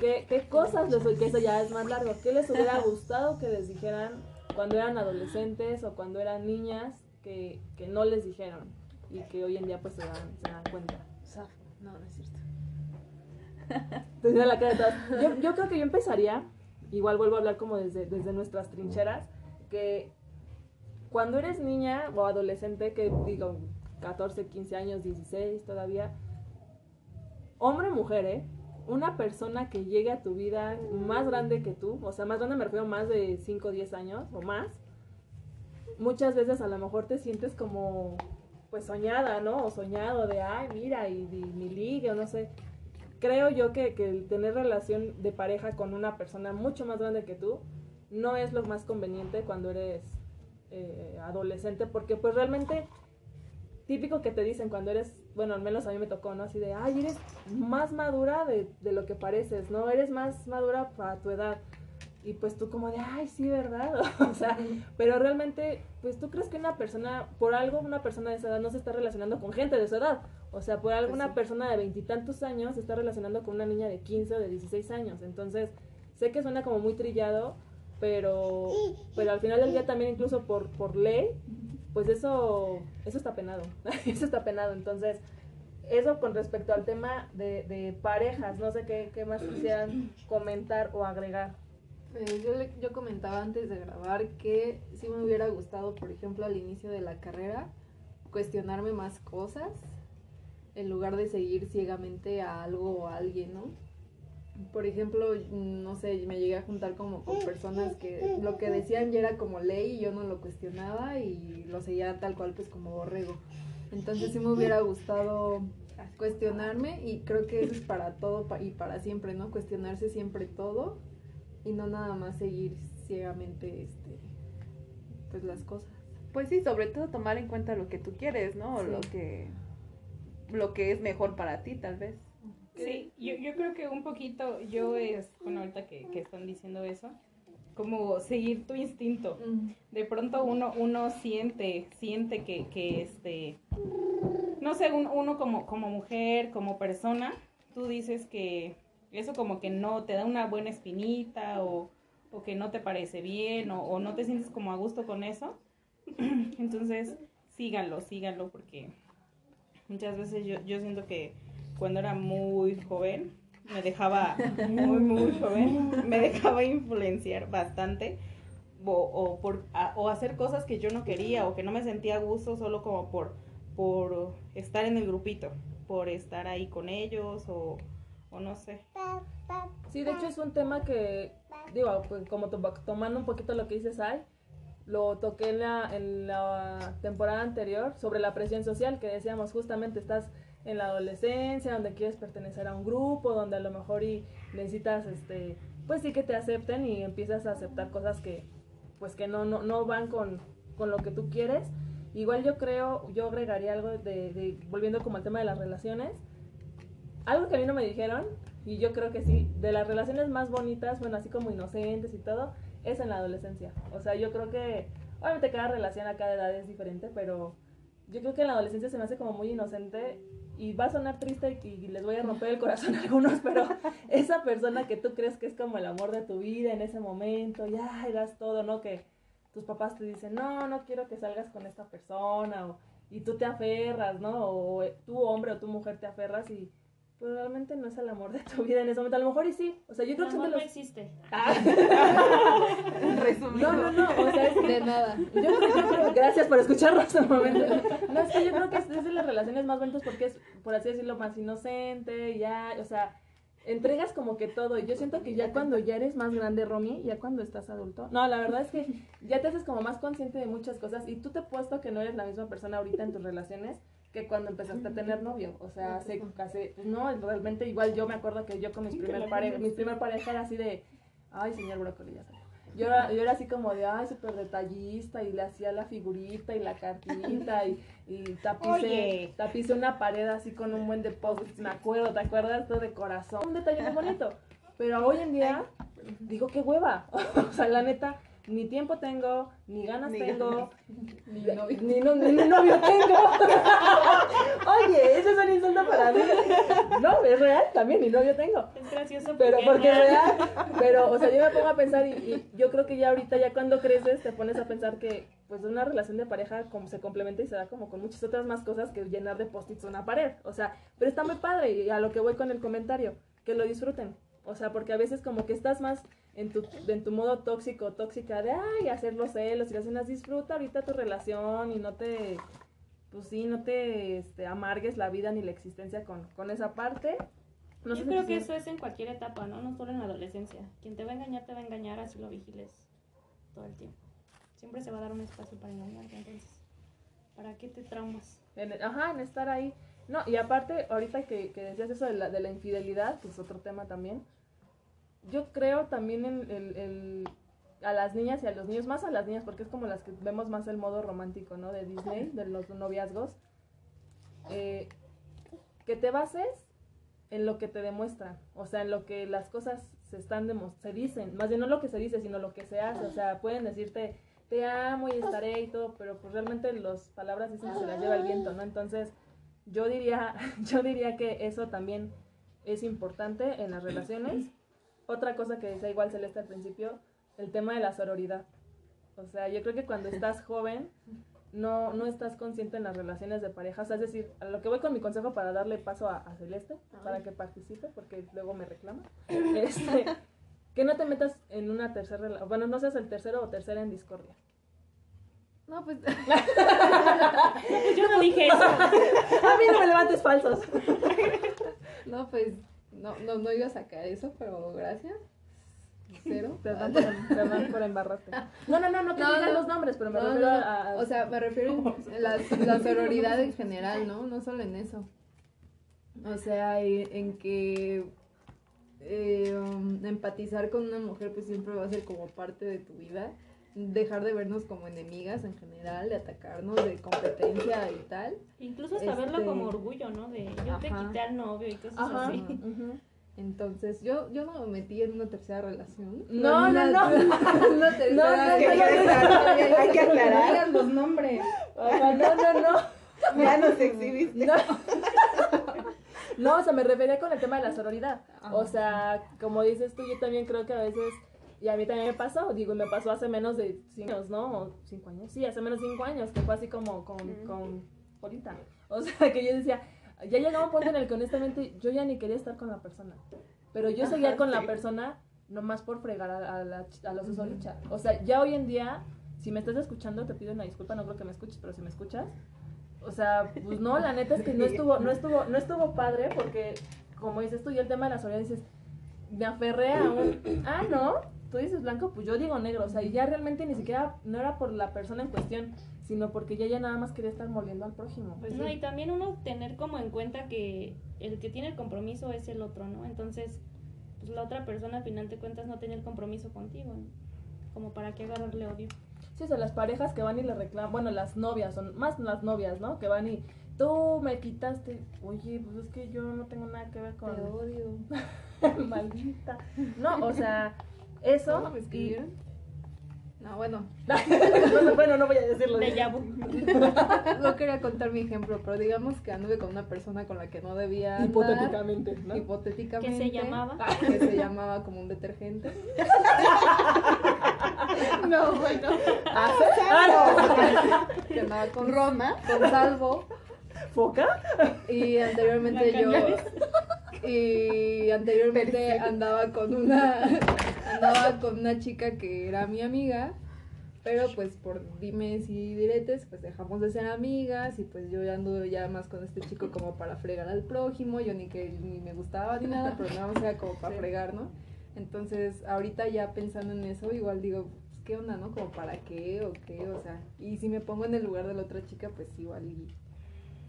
Speaker 3: ¿qué, qué cosas les que eso ya es más largo? ¿Qué les hubiera gustado que les dijeran cuando eran adolescentes o cuando eran niñas que, que no les dijeron y que hoy en día pues se dan, se dan cuenta?
Speaker 2: No, no es cierto. [LAUGHS]
Speaker 3: Digo la cara de todas. Yo, yo creo que yo empezaría, igual vuelvo a hablar como desde, desde nuestras trincheras, que cuando eres niña o adolescente, que digo 14, 15 años, 16 todavía, hombre o mujer, ¿eh? Una persona que llegue a tu vida más grande que tú, o sea, más grande me refiero más de 5 o 10 años o más, muchas veces a lo mejor te sientes como, pues soñada, ¿no? O soñado de, ay, mira, y, mi liga, o no sé creo yo que, que tener relación de pareja con una persona mucho más grande que tú no es lo más conveniente cuando eres eh, adolescente, porque pues realmente típico que te dicen cuando eres, bueno, al menos a mí me tocó, ¿no? Así de, ay, eres más madura de, de lo que pareces, ¿no? Eres más madura para tu edad. Y pues tú como de, ay, sí, ¿verdad? [LAUGHS] o sea, pero realmente, pues tú crees que una persona, por algo una persona de esa edad no se está relacionando con gente de su edad. O sea, por algo
Speaker 2: Pues sí.
Speaker 3: persona de veintitantos años se está relacionando con una niña de 15 o de 16 años. Entonces, sé que suena como muy trillado, pero, pero al final del día también incluso por, por ley, pues eso, eso está penado. [LAUGHS] eso está penado. Entonces, eso con respecto al tema de, de parejas, no sé qué, qué más quisieran comentar o agregar.
Speaker 2: Eh, yo, yo comentaba antes de grabar que sí me hubiera gustado, por ejemplo, al inicio de la carrera, cuestionarme más cosas en lugar de seguir ciegamente a algo o a alguien, ¿no? Por ejemplo, no sé, me llegué a juntar como con personas que lo que decían ya era como ley y yo no lo cuestionaba y lo seguía tal cual pues como borrego. Entonces sí me hubiera gustado cuestionarme y creo que eso es para todo y para siempre, ¿no? Cuestionarse siempre todo y no nada más seguir ciegamente este pues las cosas.
Speaker 6: Pues sí, sobre todo tomar en cuenta lo que tú quieres, ¿no? O
Speaker 2: Sí.
Speaker 6: lo que lo que es mejor para ti, tal vez.
Speaker 4: Sí, yo, yo creo que un poquito, yo es, bueno, ahorita que, que están diciendo eso, como seguir tu instinto. De pronto uno, uno siente, siente que, que este, no sé, un- uno como, como mujer, como persona, tú dices que eso como que no te da una buena espinita o, o que no te parece bien o, no te sientes como a gusto con eso. [CLEARS THROAT] Entonces, síganlo, síganlo porque muchas veces yo, yo siento que cuando era muy joven, me dejaba, muy, muy joven, me dejaba influenciar bastante. o, o por, o hacer cosas que yo no quería o que no me sentía a gusto solo como por, por estar en el grupito, por estar ahí con ellos o, o no sé.
Speaker 3: Sí, de hecho es un tema que, digo, pues, como to- tomando un poquito lo que dices, Ay, lo toqué en la, en la temporada anterior sobre la presión social, que decíamos justamente estás en la adolescencia, donde quieres pertenecer a un grupo, donde a lo mejor y necesitas, este, pues sí que te acepten y empiezas a aceptar cosas que, pues que no, no, no van con, con lo que tú quieres. Igual yo creo, yo agregaría algo de, de, volviendo como al tema de las relaciones, algo que a mí no me dijeron, y yo creo que sí, de las relaciones más bonitas, bueno, así como inocentes y todo, es en la adolescencia. O sea, yo creo que, obviamente cada relación a cada edad es diferente, pero yo creo que en la adolescencia se me hace como muy inocente y va a sonar triste y, les voy a romper el corazón a algunos, pero [LAUGHS] esa persona que tú crees que es como el amor de tu vida en ese momento, ya eras todo, ¿no? Que tus papás te dicen, no, no quiero que salgas con esta persona, o, y tú te aferras, ¿no? O tú hombre o tu mujer te aferras y pues realmente no es el amor de tu vida en ese momento. A lo mejor y sí. O sea, yo
Speaker 5: El
Speaker 3: creo que
Speaker 5: amor no
Speaker 3: los...
Speaker 5: existe.
Speaker 3: Ah. [LAUGHS]
Speaker 6: Resumido.
Speaker 3: No, no, no. O sea, es que
Speaker 2: De nada.
Speaker 3: yo creo, yo creo- gracias por escucharnos un momento. No, es que yo creo que es, de las relaciones más bonitas porque es, por así decirlo, más inocente, y ya, o sea, entregas como que todo. Y yo siento que ya cuando ya eres más grande, Romy, ya cuando estás adulto, no, la verdad es que ya te haces como más consciente de muchas cosas y tú te puesto que no eres la misma persona ahorita en tus relaciones que cuando empezaste a tener novio. O sea, hace, hace pues no, realmente igual yo me acuerdo que yo con mis primer pareja, mis primer pareja era así de, ay, señor brócoli, ya salió. Yo era, yo era así como de, ay, súper detallista y le hacía la figurita y la cartita y, y tapicé, tapicé una pared así con un buen de post me acuerdo, ¿te acuerdas? Todo de corazón. Un detalle muy bonito. Pero hoy en día, digo, qué hueva. [LAUGHS] o sea, la neta, ni tiempo tengo, ni ganas
Speaker 6: Ni
Speaker 3: tengo, [LAUGHS]
Speaker 2: Ni novio.
Speaker 3: ni, no- ni novio tengo. [LAUGHS] Oye, eso es un insulto para mí. No, es real, también ni novio tengo.
Speaker 5: Es gracioso
Speaker 3: Pero porque es
Speaker 5: real.
Speaker 3: Pero, o sea, yo me pongo a pensar y, y yo creo que ya ahorita, ya cuando creces, te pones a pensar que pues una relación de pareja como se complementa y se da como con muchas otras más cosas que llenar de post-its una pared. O sea, pero está muy padre y a lo que voy con el comentario, que lo disfruten. O sea, porque a veces como que estás más en tu, en tu modo tóxico, tóxica de, ay, hacer los celos y las cenas, disfruta ahorita tu relación y no te, pues sí, no te este, amargues la vida ni la existencia con, con esa parte. No
Speaker 5: Yo creo que eso es en cualquier etapa, ¿no? No solo en la adolescencia. Quien te va a engañar, te va a engañar, así lo vigiles todo el tiempo. Siempre se va a dar un espacio para engañarte, entonces, ¿para qué te traumas?
Speaker 3: En- ajá, en estar ahí. No, y aparte, ahorita que, que decías eso de la, de la infidelidad, que es otro tema también, yo creo también en el, el- a las niñas y a los niños, más a las niñas, porque es como las que vemos más el modo romántico, ¿no? De Disney, de los noviazgos, eh, que te bases en lo que te demuestran, o sea, en lo que las cosas se están se dicen, más bien no lo que se dice, sino lo que se hace, o sea, pueden decirte te amo y estaré y todo, pero pues realmente las palabras dicen que se las lleva el viento, ¿no? Entonces, yo diría, [LAUGHS] yo diría que eso también es importante en las relaciones. Otra cosa que decía igual Celeste al principio, el tema de la sororidad. O sea, yo creo que cuando estás joven, no, no estás consciente en las relaciones de pareja. O sea, es decir, a lo que voy con mi consejo para darle paso a, a Celeste, para que participe, porque luego me reclama. [LAUGHS] Este, que no te metas en una tercera relación. Bueno, no seas el tercero o tercera en discordia.
Speaker 2: No, pues.
Speaker 5: Pues [LAUGHS] yo no dije eso. [LAUGHS]
Speaker 3: A mí no me levantes falsos.
Speaker 2: No, pues. No, no, no iba a sacar eso, pero gracias. Cero. [LAUGHS]
Speaker 3: Perdón por, perdón por embarrarte. [LAUGHS] No, no, no, no que
Speaker 2: No,
Speaker 3: digas
Speaker 2: no.
Speaker 3: los nombres, pero me
Speaker 2: No,
Speaker 3: refiero a,
Speaker 2: O sea, me refiero a la, la sororidad en general, ¿no? No solo en eso. O sea, en, en que eh, um, empatizar con una mujer pues siempre va a ser como parte de tu vida. Dejar de vernos como enemigas en general, de atacarnos, de competencia y tal.
Speaker 5: Incluso hasta verlo
Speaker 2: Este-
Speaker 5: como orgullo, ¿no? De yo te quité al novio y cosas
Speaker 3: Ajá.
Speaker 5: así. [LAUGHS]
Speaker 2: Entonces, yo, yo no me metí en una tercera relación.
Speaker 3: No, [LAUGHS] [LAUGHS] no, no. No, no,
Speaker 6: hay que
Speaker 4: No
Speaker 6: aclarar.
Speaker 4: digas los nombres.
Speaker 3: No, no, no.
Speaker 6: Ya nos exhibiste.
Speaker 3: No. No, o sea, me refería con el tema de la sororidad. O sea, como dices tú, yo también creo que a veces, y a mí también me pasó, digo, y me pasó hace menos de cinco años, ¿no? O cinco años, sí, hace menos de cinco años, que fue así como con, con ahorita. [LAUGHS] O sea, que yo decía, ya llegaba un punto en el que honestamente yo ya ni quería estar con la persona. Pero yo seguía con la persona nomás por fregar a, a la, a la susodicha. O sea, ya hoy en día, si me estás escuchando, te pido una disculpa, no creo que me escuches, pero si me escuchas, o sea, pues no, la neta es que no estuvo, no estuvo, no estuvo padre porque, como dices tú, y el tema de la sororidad, dices, me aferré a un, ah, no, tú dices blanco, pues yo digo negro, o sea, y ya realmente ni siquiera, no era por la persona en cuestión, sino porque ya ya nada más quería estar moliendo al prójimo.
Speaker 2: Pues
Speaker 5: no,
Speaker 2: sí.
Speaker 5: y también uno tener como en cuenta que el que tiene el compromiso es el otro, ¿no? Entonces, pues la otra persona al final de cuentas no tenía el compromiso contigo, ¿no? como para qué agarrarle odio.
Speaker 3: Sí, o sea, las parejas que van y le reclaman, bueno, las novias, son más las novias, ¿no? Que van y tú me quitaste. Oye, pues es que yo no tengo nada que ver con.
Speaker 2: Te odio. [LAUGHS]
Speaker 3: Maldita. No, o sea, eso.
Speaker 2: ¿Cómo me
Speaker 3: y-
Speaker 2: escribieron? No, bueno, [LAUGHS]
Speaker 3: bueno, bueno, no voy a decirlo.
Speaker 5: De Yabu. [LAUGHS]
Speaker 2: no quería contar mi ejemplo, pero digamos que anduve con una persona con la que no debía andar.
Speaker 3: Hipotéticamente, ¿no?
Speaker 2: Hipotéticamente.
Speaker 5: Que se llamaba.
Speaker 2: Que se llamaba como un detergente. [LAUGHS] no, bueno.
Speaker 3: Ah,
Speaker 2: Que andaba con Roma, con Salvo.
Speaker 3: ¿Foca?
Speaker 2: Y anteriormente yo. Y anteriormente andaba con una. Andaba con una chica que era mi amiga. Pero pues por dimes y diretes, pues dejamos de ser amigas. Y pues yo ya ando ya más con este chico como para fregar al prójimo. Yo ni que ni me gustaba ni nada, pero nada más era como para fregar, ¿no? Entonces, ahorita ya pensando en eso, igual digo, pues, ¿qué onda, no? Como para qué o qué, o sea. Y si me pongo en el lugar de la otra chica, pues igual y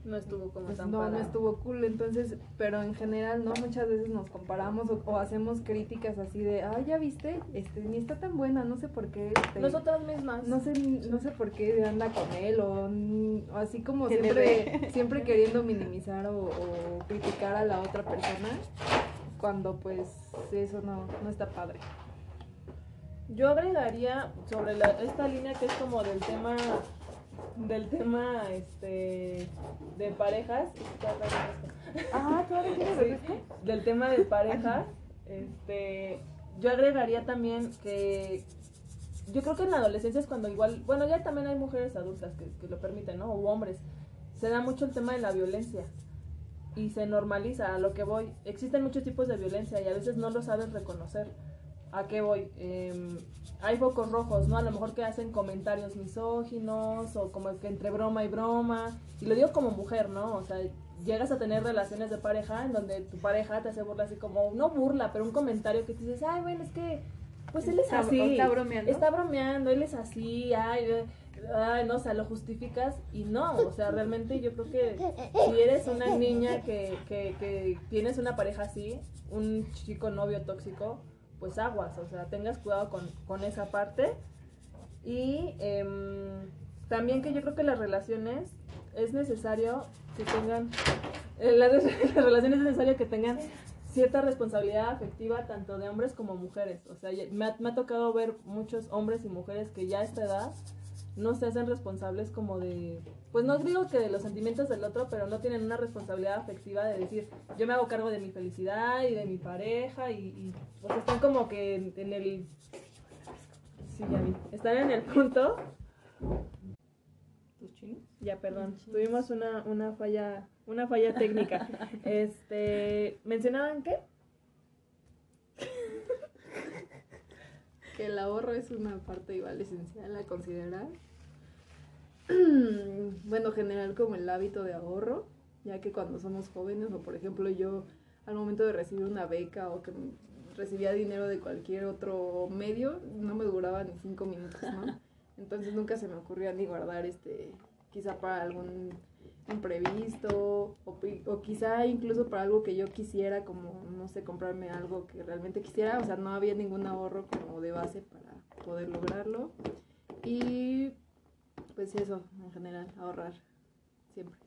Speaker 3: No estuvo como
Speaker 2: pues
Speaker 3: tan
Speaker 2: no, no estuvo cool, entonces, pero en general, ¿no? Muchas veces nos comparamos o, o hacemos críticas así de, ay, ya viste, este, ni está tan buena, no sé por qué, este,
Speaker 3: Nosotras mismas.
Speaker 2: no sé, no sé por qué anda con él, o, o así como
Speaker 6: Que
Speaker 2: siempre, [LAUGHS] siempre queriendo minimizar o, o criticar a la otra persona, cuando pues eso no, no está padre.
Speaker 3: Yo agregaría sobre la, esta línea que es como del tema del tema este de parejas.
Speaker 2: Ah, ¿todavía quieres refresco?
Speaker 3: del tema de parejas este yo agregaría también que yo creo que en la adolescencia es cuando igual bueno ya también hay mujeres adultas que, que lo permiten no o hombres. Se da mucho el tema de la violencia y se normaliza a lo que voy. Existen muchos tipos de violencia y a veces no lo sabes reconocer. ¿A qué voy? Em, hay focos rojos, ¿no? A lo mejor que hacen comentarios misóginos o como que entre broma y broma. Y lo digo como mujer, ¿no? O sea, llegas a tener relaciones de pareja en donde tu pareja te hace burla así como, no burla, pero un comentario que te dices, ay, bueno, es que, pues él es así.
Speaker 6: está bromeando.
Speaker 3: Está bromeando, él es así, ay, eh, ay, no, o sea, lo justificas y no, o sea, realmente yo creo que si eres una niña que, que, que tienes una pareja así, un chico novio tóxico, pues aguas, o sea, tengas cuidado con, con esa parte. Y em, también que yo creo que las relaciones es necesario que tengan, eh, las, [LAUGHS] relaciones es necesario que tengan cierta responsabilidad afectiva tanto de hombres como mujeres. O sea, me ha, me ha tocado ver muchos hombres y mujeres que ya a esta edad no se hacen responsables como de, pues no digo que de los sentimientos del otro, pero no tienen una responsabilidad afectiva de decir, yo me hago cargo de mi felicidad y de mi pareja y, y sea, están como que en, en el... Sí, ya vi. Están en el punto...
Speaker 6: ¿Tus chinos?
Speaker 3: Ya, perdón. Tuvimos una, una falla, una falla técnica. [LAUGHS] Este, ¿mencionaban qué?
Speaker 2: que el ahorro es una parte igual esencial a considerar. Bueno, generar como el hábito de ahorro, ya que cuando somos jóvenes, o por ejemplo yo al momento de recibir una beca o que recibía dinero de cualquier otro medio, no me duraba ni cinco minutos, ¿no? [LAUGHS] Entonces nunca se me ocurría ni guardar este, quizá para algún imprevisto o, o quizá incluso para algo que yo quisiera como no sé comprarme algo que realmente quisiera o sea no había ningún ahorro como de base para poder lograrlo y pues eso en general ahorrar siempre.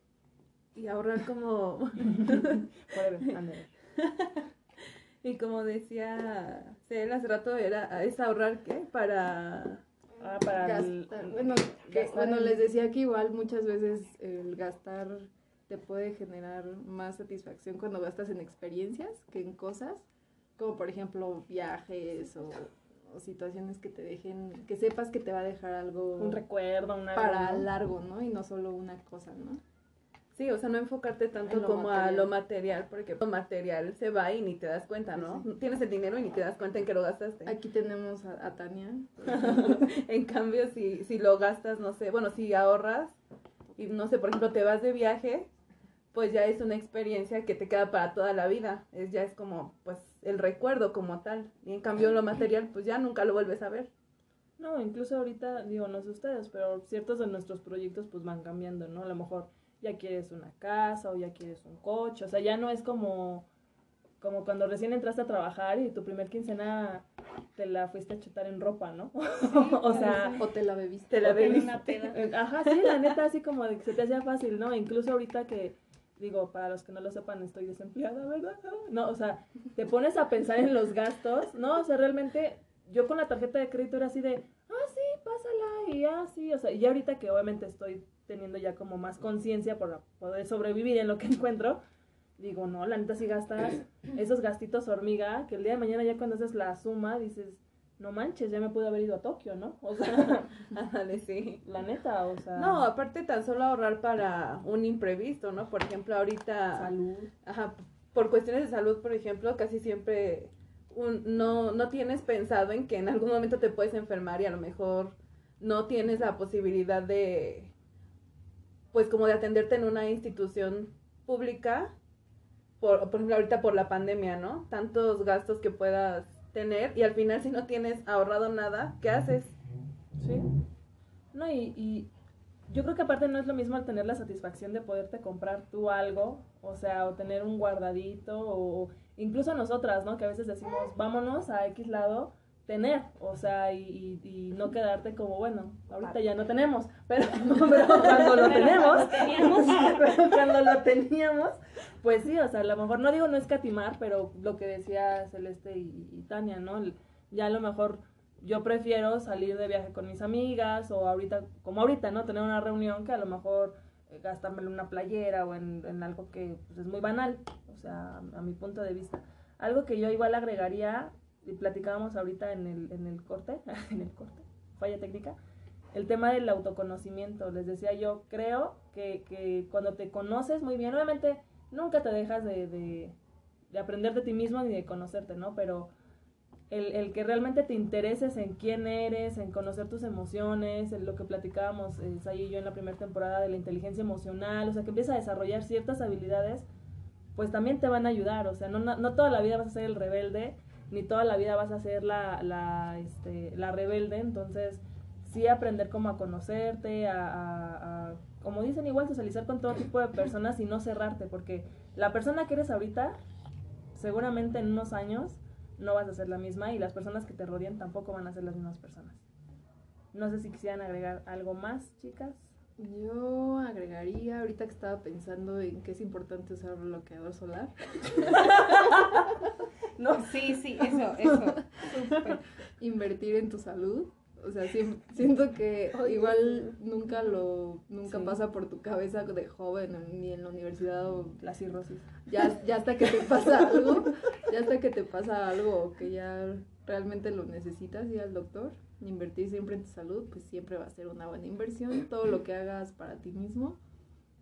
Speaker 6: Y ahorrar como... [LAUGHS] [LAUGHS] Y como decía Cel hace rato, era, es ahorrar, ¿qué? Para...
Speaker 3: Ah, para el-
Speaker 2: bueno que- bueno les decía que igual muchas veces el gastar te puede generar más satisfacción cuando gastas en experiencias que en cosas como por ejemplo viajes o, o situaciones que te dejen que sepas que te va a dejar algo
Speaker 3: un recuerdo, una
Speaker 2: para largo, ¿no? Y no solo una cosa, ¿no?
Speaker 6: Sí, o sea, no enfocarte tanto
Speaker 2: En
Speaker 6: como a lo material, porque lo material se va y ni te das cuenta, ¿no? Tienes el dinero y ni te das cuenta en que lo gastaste.
Speaker 2: Aquí tenemos a, a Tania. [LAUGHS]
Speaker 6: en cambio, si, si lo gastas, no sé, bueno, si ahorras y no sé, por ejemplo, te vas de viaje, pues ya es una experiencia que te queda para toda la vida. Es, ya es como, pues, el recuerdo como tal. Y en cambio, lo material, pues ya nunca lo vuelves a ver.
Speaker 3: No, incluso ahorita, digo, no sé ustedes, pero ciertos de nuestros proyectos pues van cambiando, ¿no? A lo mejor ya quieres una casa o ya quieres un coche, o sea, ya no es como, como cuando recién entraste a trabajar y tu primer quincena te la fuiste a chutar en ropa, ¿no? [LAUGHS] o sea,
Speaker 2: O te la bebiste.
Speaker 6: Te la
Speaker 5: En
Speaker 6: bebiste.
Speaker 5: una peda.
Speaker 3: ajá, sí, la neta, así como de que se te hacía fácil, ¿no? Incluso ahorita que, digo, para los que no lo sepan, estoy desempleada, ¿verdad? No, o sea, te pones a pensar en los gastos, ¿no? O sea, realmente yo con la tarjeta de crédito era así de, ah, sí, pásala, y ah, sí, o sea, y ahorita que obviamente estoy teniendo ya como más conciencia por poder sobrevivir en lo que encuentro, digo, no, la neta sí gastas esos gastitos hormiga, que el día de mañana ya cuando haces la suma dices, no manches, ya me pude haber ido a Tokio, ¿no? O sea, [LAUGHS]
Speaker 6: Ándale, sí. [LAUGHS]
Speaker 3: la neta, o sea,
Speaker 6: No, aparte tan solo ahorrar para un imprevisto, ¿no? Por ejemplo, ahorita...
Speaker 3: salud.
Speaker 6: Ajá, por cuestiones de salud, por ejemplo, casi siempre un- no, no tienes pensado en que en algún momento te puedes enfermar y a lo mejor no tienes la posibilidad de, pues como de atenderte en una institución pública, por, por ejemplo, ahorita por la pandemia, ¿no? Tantos gastos que puedas tener y al final si no tienes ahorrado nada, ¿qué haces?
Speaker 3: Sí. No, y, y yo creo que aparte no es lo mismo al tener la satisfacción de poderte comprar tú algo, o sea, o tener un guardadito, o incluso nosotras, ¿no? Que a veces decimos, vámonos a X lado, tener, o sea, y, no quedarte como, bueno, ahorita ya no tenemos, pero, [LAUGHS] pero cuando lo tenemos, [LAUGHS] pero cuando lo teníamos, pues sí, o sea, a lo mejor, no digo no escatimar, pero lo que decía Celeste y, y Tania, ¿no? Ya a lo mejor yo prefiero salir de viaje con mis amigas o ahorita, como ahorita, ¿no? Tener una reunión que a lo mejor eh, gastármelo en una playera o en, en algo que pues, es muy banal, o sea, a, mi punto de vista. Algo que yo igual agregaría, platicábamos ahorita en el, en el corte, [LAUGHS] en el corte, falla técnica, el tema del autoconocimiento. Les decía yo, creo que, que cuando te conoces muy bien, obviamente nunca te dejas de, de, de aprender de ti mismo ni de conocerte, ¿no? Pero el, el que realmente te intereses en quién eres, en conocer tus emociones, en lo que platicábamos eh, y yo en la primera temporada de la inteligencia emocional, o sea, que empiezas a desarrollar ciertas habilidades, pues también te van a ayudar, o sea, no, no, no toda la vida vas a ser el rebelde, ni toda la vida vas a ser la, la, este, la rebelde, entonces sí aprender cómo a conocerte, a, a- a, como dicen igual, socializar con todo tipo de personas y no cerrarte, porque la persona que eres ahorita, seguramente en unos años no vas a ser la misma y las personas que te rodean tampoco van a ser las mismas personas. No sé si quisieran agregar algo más, chicas.
Speaker 2: Yo agregaría, ahorita que estaba pensando en que es importante usar bloqueador solar. [LAUGHS]
Speaker 3: No,
Speaker 4: Sí, sí, eso, eso.
Speaker 2: invertir en tu salud. O sea, siento que igual nunca lo, nunca
Speaker 3: Sí.
Speaker 2: pasa por tu cabeza de joven ni en la universidad o
Speaker 3: la cirrosis.
Speaker 2: ya, ya hasta que te pasa algo, ya hasta que te pasa algo que ya realmente lo necesitas ir al doctor, invertir siempre en tu salud, pues siempre va a ser una buena inversión, todo lo que hagas para ti mismo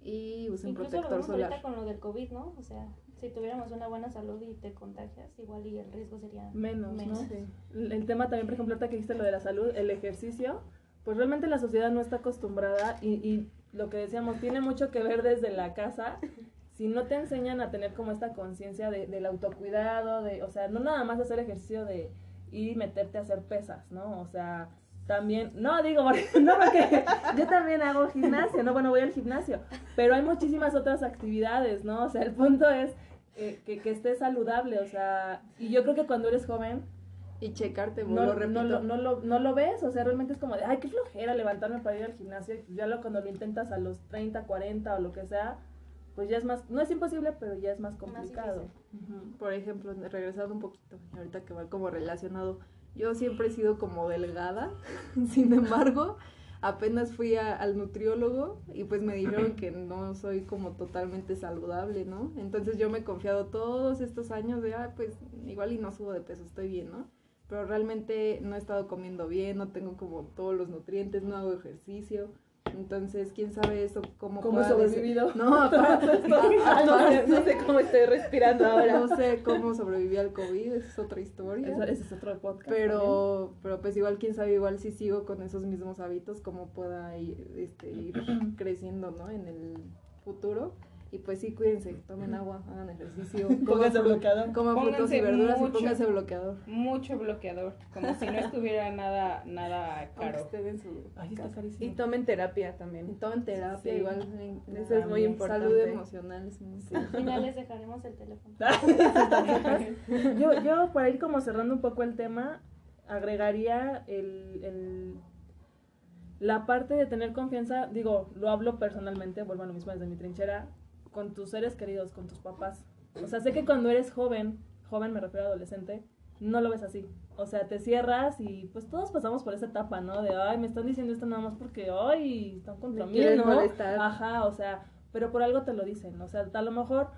Speaker 2: y usa un
Speaker 5: Incluso lo
Speaker 2: protector
Speaker 5: vemos
Speaker 2: solar.
Speaker 5: ahorita con lo del COVID, ¿no? O sea, si tuviéramos una buena salud y te contagias, igual y el riesgo sería
Speaker 3: Menos,
Speaker 5: menos.
Speaker 3: ¿no? El, el tema también, por ejemplo, ahorita que dijiste lo de la salud, el ejercicio, pues realmente la sociedad no está acostumbrada y, y lo que decíamos, tiene mucho que ver desde la casa. Si no te enseñan a tener como esta conciencia de, del autocuidado, de, o sea, no nada más hacer ejercicio de y meterte a hacer pesas, ¿no? O sea, también, no digo, [LAUGHS] porque- no porque yo también hago gimnasio, no, bueno, voy al gimnasio, pero hay muchísimas otras actividades, ¿no? O sea, el punto es eh, que, que estés saludable, o sea, y yo creo que cuando eres joven,
Speaker 2: Y checarte,
Speaker 3: no,
Speaker 2: lo repito.
Speaker 3: no, lo, no, lo, no lo ves, o sea, realmente es como de, ay, qué flojera levantarme para ir al gimnasio, ya lo, cuando lo intentas a los 30, 40 o lo que sea, pues ya es más, no es imposible, pero ya es más complicado.
Speaker 2: Por ejemplo, regresando un poquito, ahorita que va como relacionado, yo siempre he sido como delgada, [LAUGHS] sin embargo, apenas fui a- al nutriólogo y pues me dijeron que no soy como totalmente saludable, ¿no? Entonces yo me he confiado todos estos años de, ah, pues igual y no subo de peso, estoy bien, ¿no? Pero realmente no he estado comiendo bien, no tengo como todos los nutrientes, no hago ejercicio, Entonces, quién sabe eso, cómo
Speaker 3: ¿Cómo sobrevivido?
Speaker 2: No, [LAUGHS] aparte,
Speaker 6: Ah, no, sé, cómo estoy respirando ahora.
Speaker 2: no sé cómo sobreviví al COVID, esa es otra historia.
Speaker 3: Eso- ese es otro podcast. también.
Speaker 2: Pero, pero pues igual quién sabe, igual si sigo con esos mismos hábitos, cómo pueda ir, este, ir [CLEARS THROAT] creciendo, ¿no? En el futuro. Y pues sí, cuídense, tomen agua, hagan ejercicio, [LAUGHS]
Speaker 3: Pónganse bloqueador.
Speaker 2: coman frutas y verduras
Speaker 4: mucho.
Speaker 2: y pónganse bloqueador.
Speaker 4: Mucho bloqueador, como si no estuviera nada, nada caro.
Speaker 2: estén en su
Speaker 3: Ay, está carísimo.
Speaker 6: Y tomen terapia
Speaker 2: Y
Speaker 6: también.
Speaker 2: tomen terapia,
Speaker 6: Sí.
Speaker 2: igual.
Speaker 6: Eso es muy importante.
Speaker 2: Salud emocional es muy
Speaker 5: Al final les dejaremos el teléfono. [LAUGHS]
Speaker 3: yo, yo, para ir como cerrando un poco el tema, agregaría el, el- la parte de tener confianza, digo, lo hablo personalmente, vuelvo a lo mismo desde mi trinchera, con tus seres queridos, con tus papás. O sea, sé que cuando eres joven, joven me refiero a adolescente, no lo ves así. O sea, te cierras y pues todos pasamos por esa etapa, ¿no? De, ay, me están diciendo esto nada más porque, ay, están contra
Speaker 6: Me
Speaker 3: mí, ¿no?
Speaker 6: molestar.
Speaker 3: Ajá, o sea, pero por algo te lo dicen. O sea, a lo mejor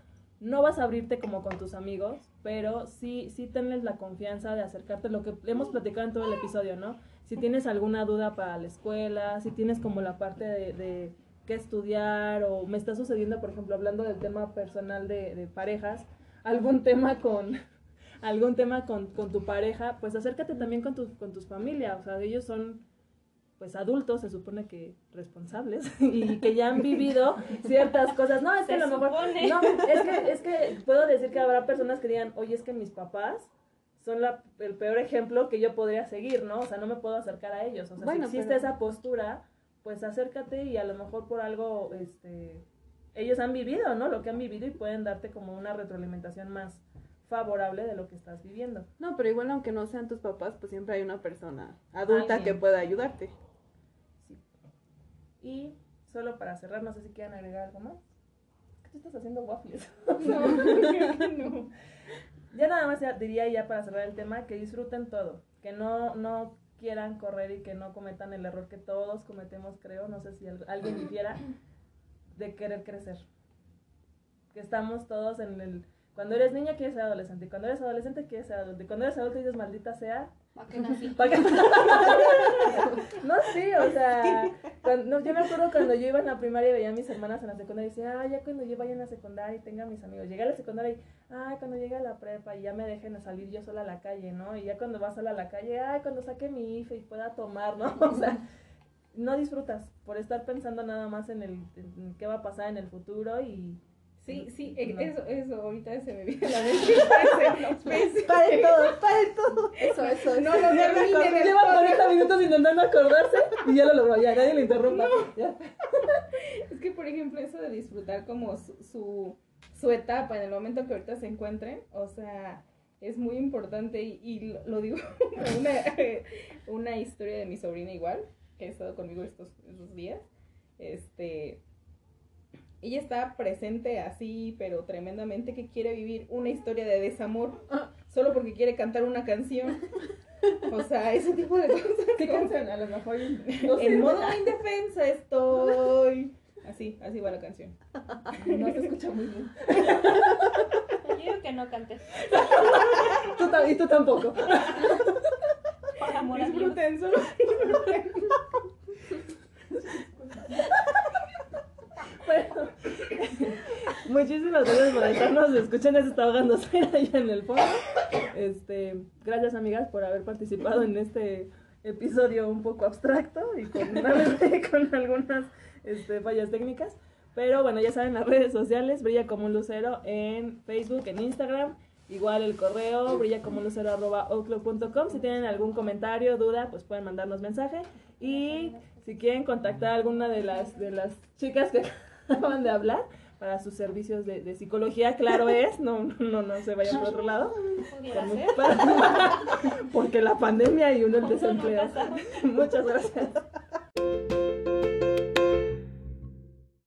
Speaker 3: no vas a abrirte como con tus amigos, pero sí, sí tenles la confianza de acercarte, lo que hemos platicado en todo el episodio, ¿no? Si tienes alguna duda para la escuela, si tienes como la parte de, de qué estudiar, o me está sucediendo, por ejemplo, hablando del tema personal de, de parejas, algún [LAUGHS] tema con algún tema con, con tu pareja, pues acércate también con tu, con tus familias, o sea, ellos son pues adultos, se supone que responsables [LAUGHS] y que ya han vivido ciertas cosas. No, es que
Speaker 5: Se
Speaker 3: a lo mejor
Speaker 5: supone.
Speaker 3: no, es que es que puedo decir que habrá personas que digan, "Oye, es que mis papás son la- el peor ejemplo que yo podría seguir, ¿no? O sea, no me puedo acercar a ellos. O sea,
Speaker 6: Bueno,
Speaker 3: si existe
Speaker 6: pero-
Speaker 3: esa postura, pues acércate y a lo mejor por algo este ellos han vivido, ¿no? Lo que han vivido y pueden darte como una retroalimentación más favorable de lo que estás viviendo.
Speaker 6: No, pero igual aunque no sean tus papás, pues siempre hay una persona adulta
Speaker 3: Alguien.
Speaker 6: que pueda ayudarte.
Speaker 3: Y solo para cerrar, no sé si quieran agregar algo más. ¿Qué tú estás haciendo waffles? [LAUGHS]
Speaker 4: No, creo que no.
Speaker 3: Ya nada más ya- diría ya para cerrar el tema que disfruten todo, que no, no quieran correr y que no cometan el error que todos cometemos, creo, no sé si al- alguien difiera, de querer crecer. Que estamos todos en el... Cuando eres niña quieres ser adolescente, cuando eres adolescente quieres ser adulto, cuando eres adulto dices maldita sea, [LAUGHS] No, sí, o sea, no, yo me acuerdo cuando yo iba en la primaria y veía a mis hermanas en la secundaria y decía, ah, ya cuando yo vaya en la secundaria y tenga mis amigos. Llegué a la secundaria y, ay, cuando llegue a la prepa y ya me dejen salir yo sola a la calle, ¿no? Y ya cuando vas sola a la calle, ay, cuando saque mi IFE y pueda tomar, ¿no? [LAUGHS] O sea, no disfrutas por estar pensando nada más en el en qué va a pasar en el futuro y...
Speaker 4: Sí, sí, e-
Speaker 3: No.
Speaker 4: eso, eso, ahorita se me viene la mente. [LAUGHS]
Speaker 3: ¡Paren todo, paren todo!
Speaker 2: Eso, eso,
Speaker 4: No, no, el
Speaker 3: Lleva
Speaker 4: podcast.
Speaker 3: 40 minutos intentando acordarse y ya lo logró, ya nadie le interrumpa. Ya.
Speaker 4: Es que, por ejemplo, eso de disfrutar como su, su, su etapa en el momento que ahorita se encuentren, o sea, es muy importante y, y lo, digo [LAUGHS] una, una historia de mi sobrina igual, que ha estado conmigo estos, estos días. Este, ella está presente así, pero tremendamente que quiere vivir una historia de desamor solo porque quiere cantar una canción. O sea, ese tipo de cosas. [LAUGHS]
Speaker 3: ¿Qué
Speaker 4: como-
Speaker 3: canción? A lo mejor no sé,
Speaker 4: en modo indefensa estoy. Así, así va la canción.
Speaker 3: no se escucha muy bien.
Speaker 5: Yo digo que no.
Speaker 3: Tú, ta- y tú tampoco.
Speaker 5: Por amor a Dios.
Speaker 4: Disfruten, solo disfruten. [LAUGHS]
Speaker 3: Muchísimas gracias por estarnos escuchando. Se está ahogando allá en el fondo. Este, gracias, amigas, por haber participado en este episodio un poco abstracto y [LAUGHS] con, algunas este, fallas técnicas. Pero bueno, ya saben, las redes sociales, brilla como un lucero en Facebook, en Instagram. Igual el correo, brilla como un lucero arroba outlook.com. Si tienen algún comentario, duda, pues pueden mandarnos mensaje. Y si quieren contactar a alguna de las, de las chicas que acaban de hablar para sus servicios de, de psicología, claro es, no, no, no se vayan por otro lado. [LAUGHS] Porque la pandemia y uno el desempleo. [LAUGHS] Muchas gracias.